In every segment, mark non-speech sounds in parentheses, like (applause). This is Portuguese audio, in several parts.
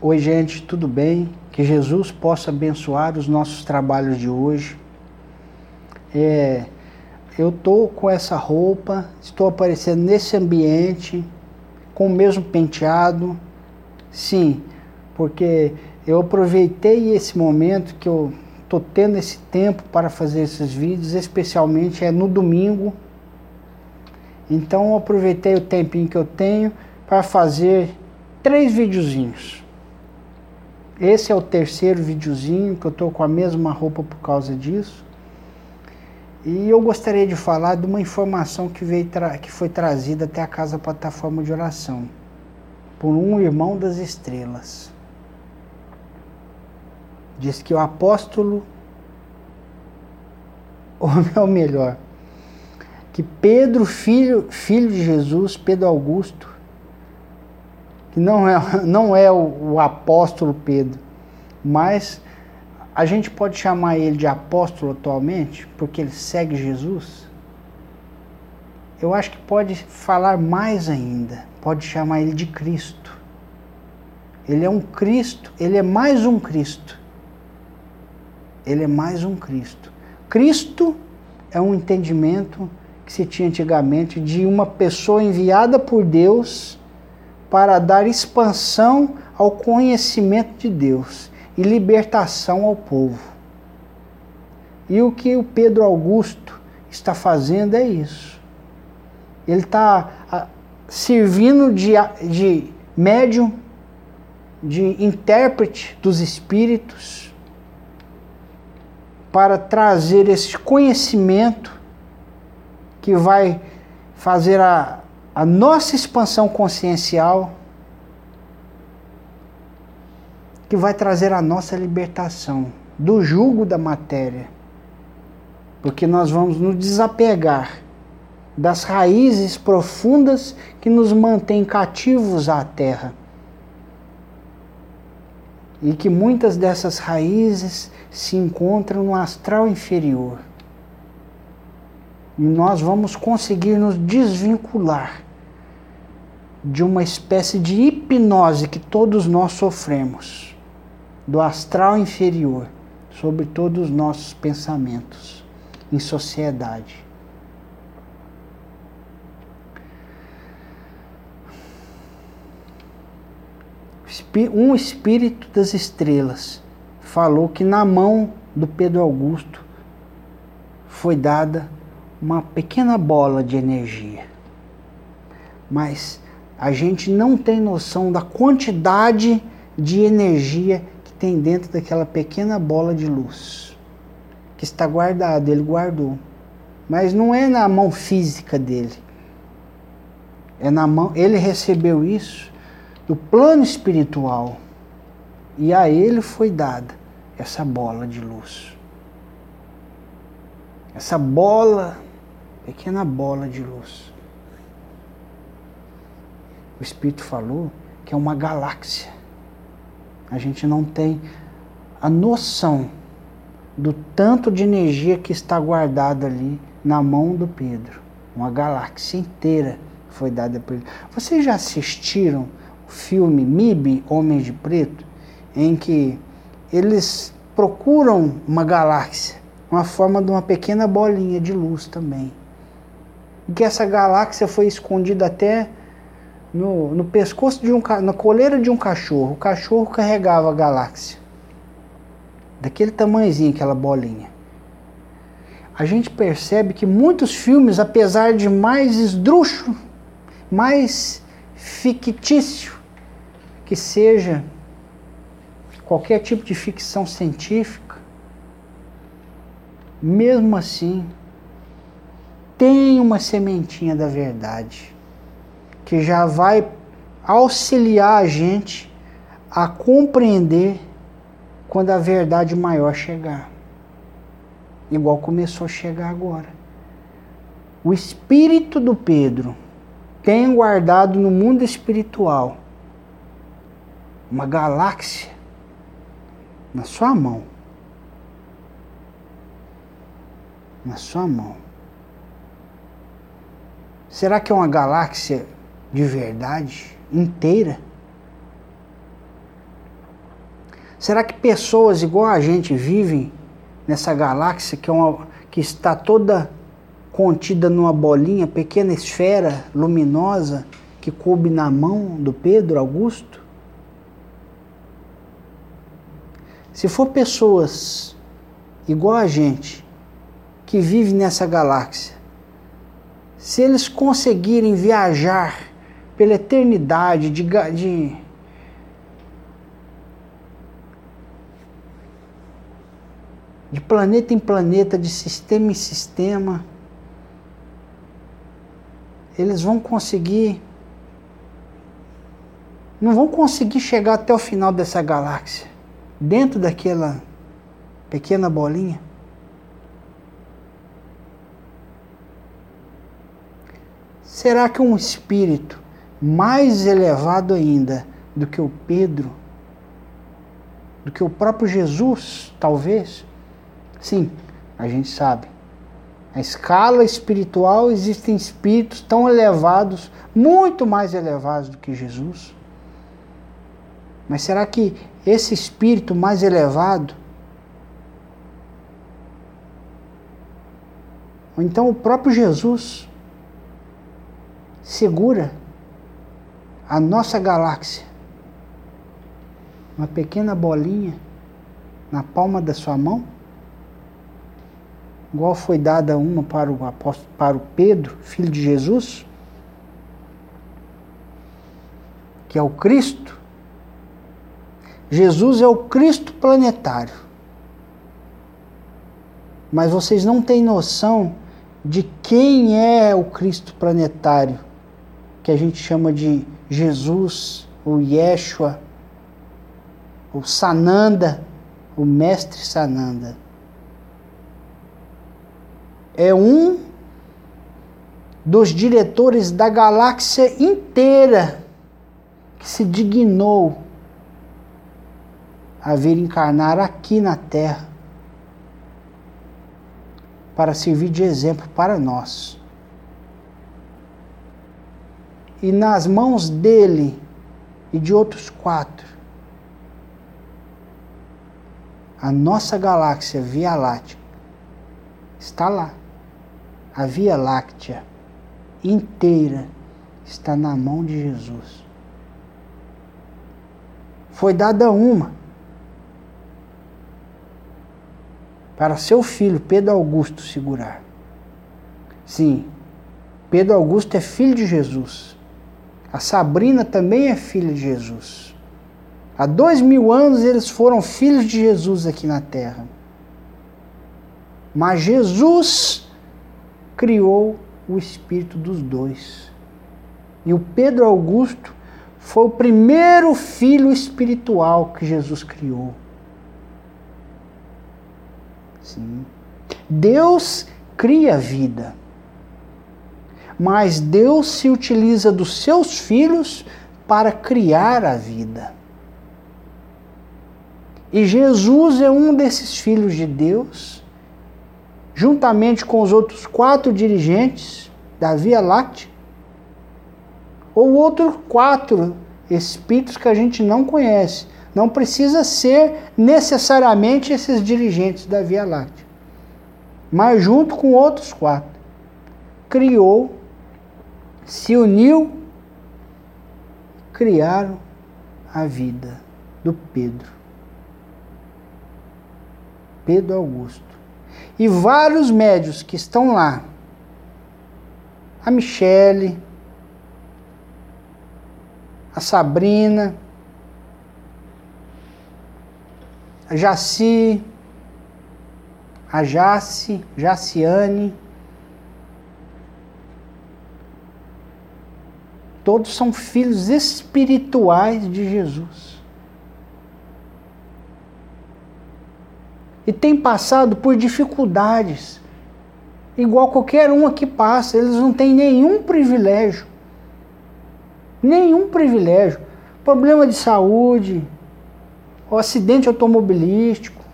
Oi, gente, tudo bem? Que Jesus possa abençoar os nossos trabalhos de hoje. É, eu estou com essa roupa, estou aparecendo nesse ambiente, com o mesmo penteado. Sim, porque eu aproveitei esse momento que eu estou tendo esse tempo para fazer esses vídeos, especialmente é no domingo. Então eu aproveitei o tempinho que eu tenho para fazer três videozinhos. Esse é o terceiro videozinho que eu estou com a mesma roupa por causa disso. E eu gostaria de falar de uma informação que, veio que foi trazida até a casa plataforma de oração por um irmão das estrelas. Diz que o apóstolo, (laughs) ou melhor, que Pedro, filho, filho de Jesus, Pedro Augusto, que não é, (laughs) não é o, o apóstolo Pedro, mas a gente pode chamar ele de apóstolo atualmente, porque ele segue Jesus? Eu acho que pode falar mais ainda, pode chamar ele de Cristo. Ele é um Cristo, ele é mais um Cristo. Ele é mais um Cristo. Cristo é um entendimento que se tinha antigamente de uma pessoa enviada por Deus para dar expansão ao conhecimento de Deus e libertação ao povo. E o que o Pedro Augusto está fazendo é isso. Ele está servindo de, de médium, de intérprete dos espíritos, para trazer esse conhecimento que vai fazer a, a nossa expansão consciencial, que vai trazer a nossa libertação do jugo da matéria. Porque nós vamos nos desapegar das raízes profundas que nos mantêm cativos à terra. E que muitas dessas raízes se encontram no astral inferior. E nós vamos conseguir nos desvincular de uma espécie de hipnose que todos nós sofremos, do astral inferior, sobre todos os nossos pensamentos em sociedade. Um espírito das estrelas falou que na mão do Pedro Augusto foi dada uma pequena bola de energia. Mas a gente não tem noção da quantidade de energia que tem dentro daquela pequena bola de luz que está guardada, ele guardou. Mas não é na mão física dele. É na mão, ele recebeu isso do plano espiritual. E a ele foi dada essa bola de luz. Essa bola, pequena bola de luz o Espírito falou que é uma galáxia. A gente não tem a noção do tanto de energia que está guardada ali na mão do Pedro. Uma galáxia inteira foi dada por ele. Vocês já assistiram o filme MIB, Homens de Preto, em que eles procuram uma galáxia, uma forma de uma pequena bolinha de luz também. E que essa galáxia foi escondida até no, no pescoço de um na coleira de um cachorro. O cachorro carregava a galáxia. Daquele tamanhozinho, aquela bolinha. A gente percebe que muitos filmes, apesar de mais esdrúxulo, mais fictício que seja qualquer tipo de ficção científica, mesmo assim, tem uma sementinha da verdade que já vai auxiliar a gente a compreender quando a verdade maior chegar. Igual começou a chegar agora. O espírito do Pedro tem guardado no mundo espiritual uma galáxia na sua mão. Na sua mão. Será que é uma galáxia de verdade inteira? Será que pessoas igual a gente vivem nessa galáxia que, é uma, que está toda contida numa bolinha, pequena esfera luminosa que coube na mão do Pedro Augusto? Se for pessoas igual a gente, que vive nessa galáxia, se eles conseguirem viajar pela eternidade de, de de planeta em planeta, de sistema em sistema, eles vão conseguir. Não vão conseguir chegar até o final dessa galáxia dentro daquela pequena bolinha? Será que um espírito mais elevado ainda do que o Pedro, do que o próprio Jesus, talvez? Sim, a gente sabe. Na escala espiritual existem espíritos tão elevados, muito mais elevados do que Jesus. Mas será que esse espírito mais elevado, ou então o próprio Jesus, segura a nossa galáxia, uma pequena bolinha na palma da sua mão? igual foi dada uma para o apóstolo, para o Pedro, filho de Jesus, que é o Cristo, Jesus é o Cristo planetário. Mas vocês não têm noção de quem é o Cristo planetário, que a gente chama de Jesus, o Yeshua, o Sananda, o Mestre Sananda. É um dos diretores da galáxia inteira que se dignou a vir encarnar aqui na Terra para servir de exemplo para nós. E nas mãos dele e de outros quatro, a nossa galáxia Via Láctea está lá. A Via Láctea inteira está na mão de Jesus. Foi dada uma para seu filho Pedro Augusto segurar. Sim, Pedro Augusto é filho de Jesus. A Sabrina também é filha de Jesus. Há dois mil anos eles foram filhos de Jesus aqui na terra. Mas Jesus criou o espírito dos dois. E o Pedro Augusto foi o primeiro filho espiritual que Jesus criou. Sim. Deus cria vida. Mas Deus se utiliza dos seus filhos para criar a vida. E Jesus é um desses filhos de Deus, juntamente com os outros quatro dirigentes da Via Láctea, ou outros quatro espíritos que a gente não conhece, não precisa ser necessariamente esses dirigentes da Via Láctea. Mas junto com outros quatro, criou, se uniu, criaram a vida do Pedro. Pedro Augusto. E vários médios que estão lá. A Michele, a Sabrina, a Jaci, a Jace, Jaciane. Todos são filhos espirituais de Jesus. E têm passado por dificuldades, igual qualquer um aqui passa. Eles não têm nenhum privilégio. Nenhum privilégio. Problema de saúde, o acidente automobilístico,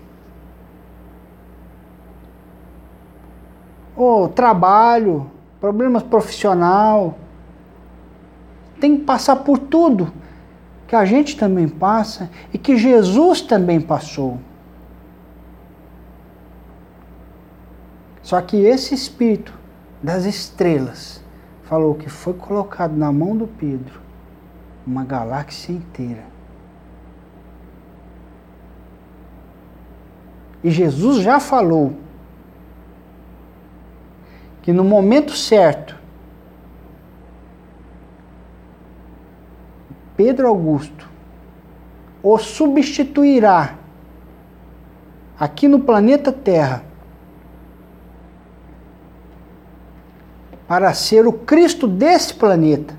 o trabalho, problemas profissional, tem que passar por tudo que a gente também passa e que Jesus também passou. Só que esse espírito das estrelas falou que foi colocado na mão do Pedro uma galáxia inteira. E Jesus já falou que no momento certo, Pedro Augusto o substituirá aqui no planeta Terra para ser o Cristo desse planeta.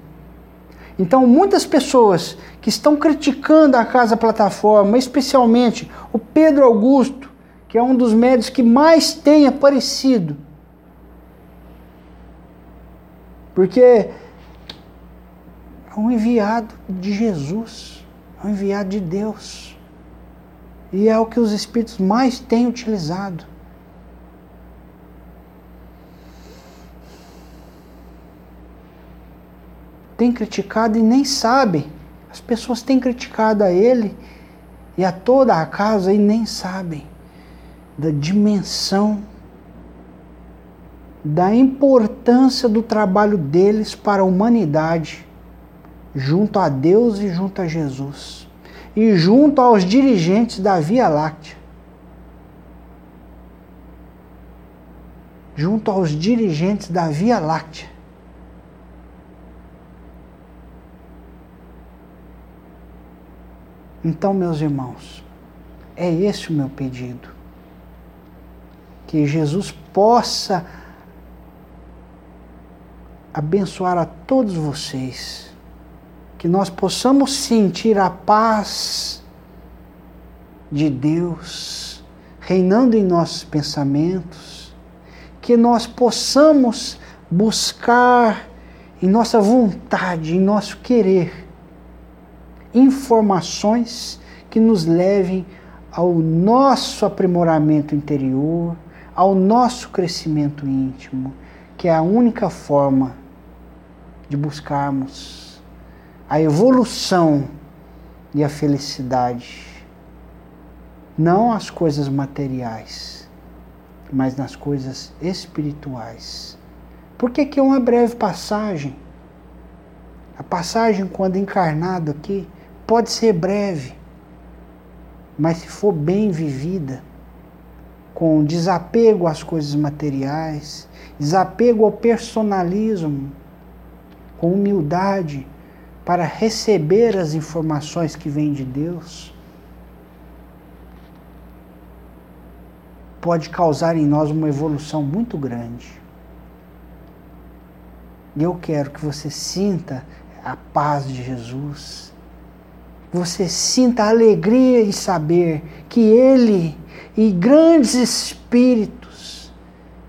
Então, muitas pessoas que estão criticando a Casa Plataforma, especialmente o Pedro Augusto, que é um dos médios que mais tem aparecido, porque é um enviado de Jesus, é um enviado de Deus. E é o que os Espíritos mais têm utilizado. tem criticado e nem sabe. As pessoas têm criticado a ele e a toda a casa e nem sabem da dimensão, da importância do trabalho deles para a humanidade, junto a Deus e junto a Jesus, e junto aos dirigentes da Via Láctea. Junto aos dirigentes da Via Láctea. Então, meus irmãos, é esse o meu pedido. Que Jesus possa abençoar a todos vocês. Que nós possamos sentir a paz de Deus reinando em nossos pensamentos. Que nós possamos buscar em nossa vontade, em nosso querer informações que nos levem ao nosso aprimoramento interior, ao nosso crescimento íntimo, que é a única forma de buscarmos a evolução e a felicidade. Não as coisas materiais, mas nas coisas espirituais. Por que, que é uma breve passagem? A passagem, quando encarnado aqui, pode ser breve, mas se for bem vivida, com desapego às coisas materiais, desapego ao personalismo, com humildade para receber as informações que vêm de Deus, pode causar em nós uma evolução muito grande. E eu quero que você sinta a paz de Jesus, você sinta a alegria em saber que Ele e grandes espíritos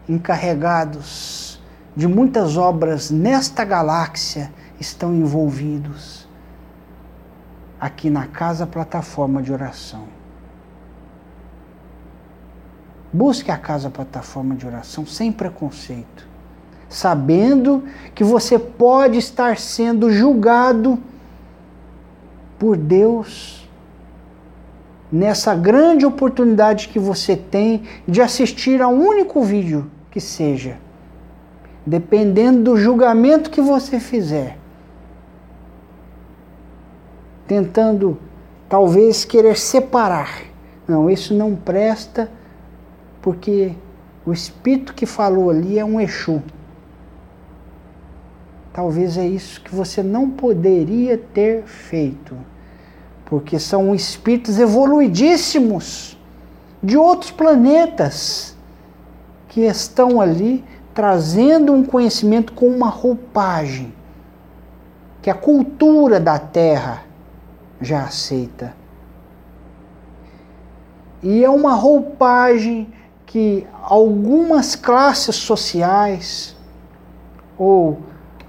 encarregados de muitas obras nesta galáxia estão envolvidos aqui na casa plataforma de oração. Busque a casa plataforma de oração sem preconceito, sabendo que você pode estar sendo julgado por Deus nessa grande oportunidade que você tem de assistir a um único vídeo que seja, dependendo do julgamento que você fizer, tentando talvez querer separar. Não, isso não presta porque o espírito que falou ali é um Exu. Talvez é isso que você não poderia ter feito, porque são espíritos evoluidíssimos de outros planetas que estão ali trazendo um conhecimento com uma roupagem que a cultura da Terra já aceita. E é uma roupagem que algumas classes sociais ou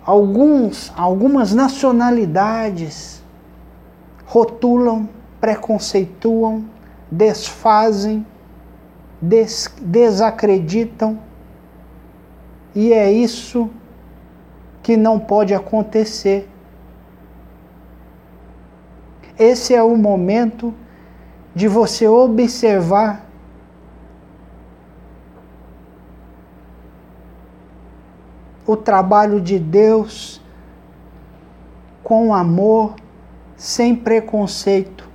alguns, algumas nacionalidades rotulam, preconceituam, desfazem, des, desacreditam. E é isso que não pode acontecer. Esse é o momento de você observar o trabalho de Deus com amor, sem preconceito.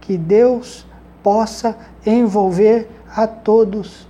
Que Deus possa envolver a todos